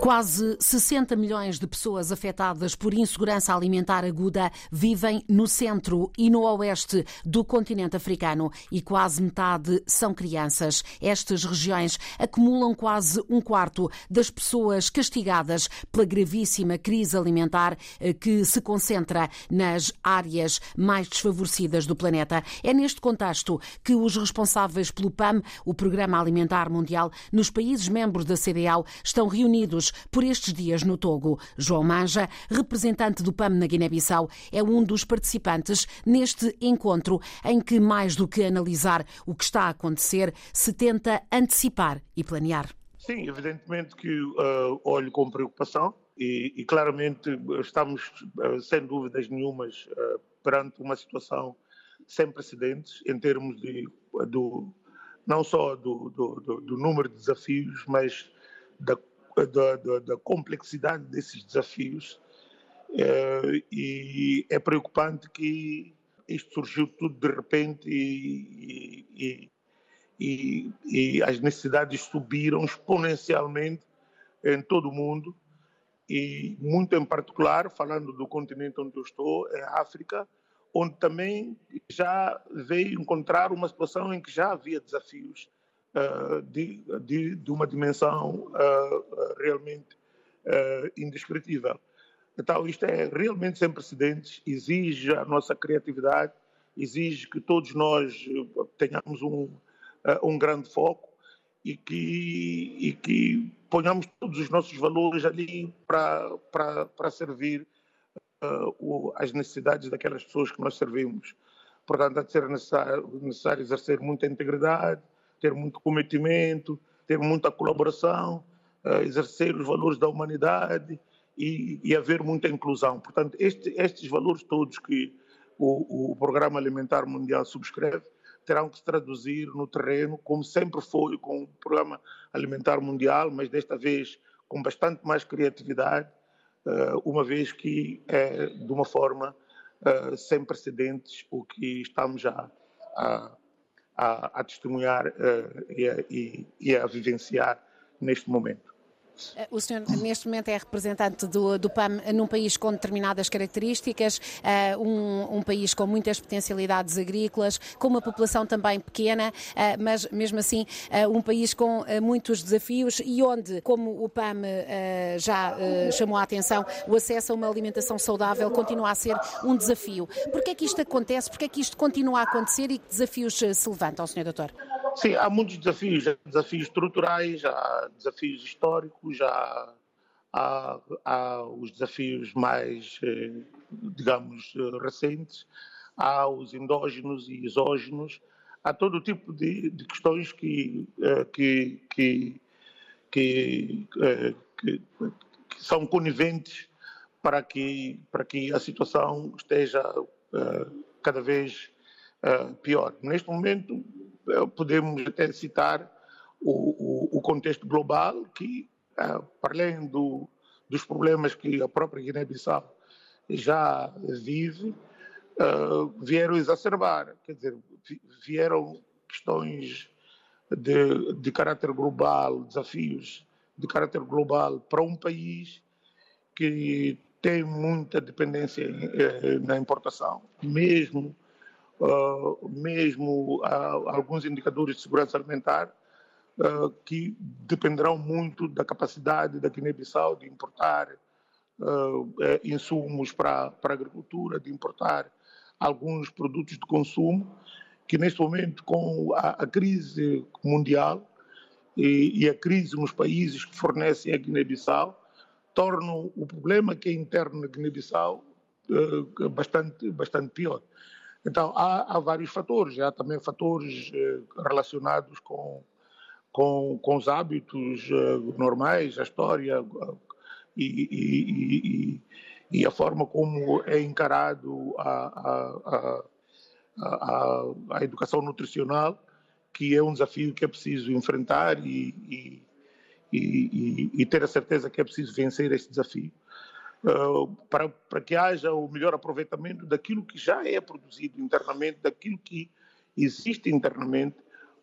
Quase 60 milhões de pessoas afetadas por insegurança alimentar aguda vivem no centro e no oeste do continente africano e quase metade são crianças. Estas regiões acumulam quase um quarto das pessoas castigadas pela gravíssima crise alimentar eh, que se concentra nas áreas mais desfavorecidas do planeta. É neste contexto que os responsáveis pelo PAM, o Programa Alimentar Mundial, nos países membros da CDAO, estão reunidos por estes dias no Togo. João Manja, representante do PAM na Guiné-Bissau, é um dos participantes neste encontro em que, mais do que analisar o que está a acontecer, se tenta antecipar e planear. Sim, evidentemente que uh, olho com preocupação e, e claramente estamos, uh, sem dúvidas nenhumas, uh, perante uma situação sem precedentes em termos de, do, não só do, do, do número de desafios, mas da da, da, da complexidade desses desafios é, e é preocupante que isto surgiu tudo de repente e, e, e, e, as necessidades subiram exponencialmente em todo o mundo e muito em particular, falando do continente onde eu estou, é a África, onde também já veio encontrar uma situação em que já havia desafios uh, de, de, de, uma dimensão uh, realmente uh, indescritível. Então, isto é realmente sem precedentes, exige a nossa criatividade, exige que todos nós tenhamos um, um grande foco e que, e que ponhamos todos os nossos valores ali para, para, para servir uh, as necessidades daquelas pessoas que nós servimos. Portanto, há de ser necessário, necessário exercer muita integridade, ter muito cometimento, ter muita colaboração, uh, exercer os valores da humanidade e, e haver muita inclusão. Portanto, este, estes valores todos que o, o Programa Alimentar Mundial subscreve terão que se traduzir no terreno, como sempre foi com o Programa Alimentar Mundial, mas desta vez com bastante mais criatividade, uh, uma vez que é de uma forma uh, sem precedentes o que estamos já a, a, a testemunhar uh, e, a, e, e a vivenciar neste momento. Eh, o senhor, neste momento, é representante do, do PAM num país com determinadas características, uh, um, um, país com muitas potencialidades agrícolas, com uma população também pequena, uh, mas mesmo assim, um país com muitos desafios e onde, como o PAM já chamou a atenção, o acesso a uma alimentação saudável continua a ser um desafio. Por que é que isto acontece? Por que é que isto continua a acontecer e que desafios se levantam, senhor doutor? Sim, há muitos desafios, há desafios estruturais, há desafios históricos, há, há, há os desafios mais, eh, digamos, recentes, há os endógenos e exógenos, há todo tipo de, de questões que, eh, que, que, que, eh, que, são coniventes para que, para que a situação esteja cada vez pior. Neste momento, eh, podemos até citar o, o, o contexto global, que, uh, para além do, dos problemas que a própria Guiné-Bissau já vive, uh, vieram exacerbar, quer dizer, vieram questões de, de caráter global, desafios de caráter global para um país que tem muita dependência na importação, mesmo uh, mesmo uh, alguns indicadores de segurança alimentar uh, que dependerão muito da capacidade da Guiné-Bissau de importar eh, insumos para, para a agricultura, de importar alguns produtos de consumo, que neste momento, com a, a crise mundial e, e, a crise nos países que fornecem a Guiné-Bissau, tornam o problema que é interno na Guiné-Bissau bastante, bastante pior. Então, há, há vários fatores, há também fatores eh, relacionados com, com, com os hábitos eh, normais, a história e, e, e, e, a forma como é encarado a, a, a, a, educação nutricional, que é um desafio que é preciso enfrentar e, e, ter a certeza que é preciso vencer este desafio. Para, para que haja o melhor aproveitamento daquilo que já é produzido internamente, daquilo que existe internamente,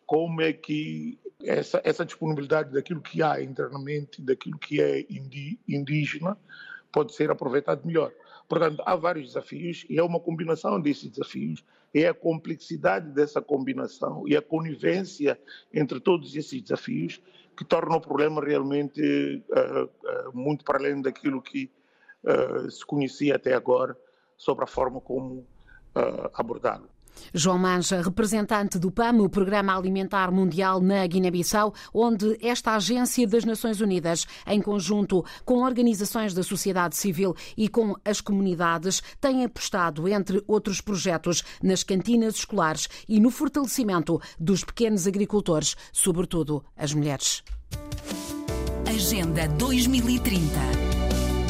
como é que essa, essa disponibilidade daquilo que há internamente, daquilo que é indígena, pode ser aproveitado melhor. Portanto, há vários desafios e é uma combinação desses desafios, é a complexidade dessa combinação e a conivência entre todos esses desafios que torna o problema realmente uh, uh, muito para além daquilo que uh, se conhecia até agora sobre a forma como abordá-lo. João Manja, representante do PAM, o Programa Alimentar Mundial na Guiné-Bissau, onde esta agência das Nações Unidas, em conjunto com organizações da sociedade civil e com as comunidades, tem apostado, entre outros projetos, nas cantinas escolares e no fortalecimento dos pequenos agricultores, sobretudo as mulheres. Agenda 2030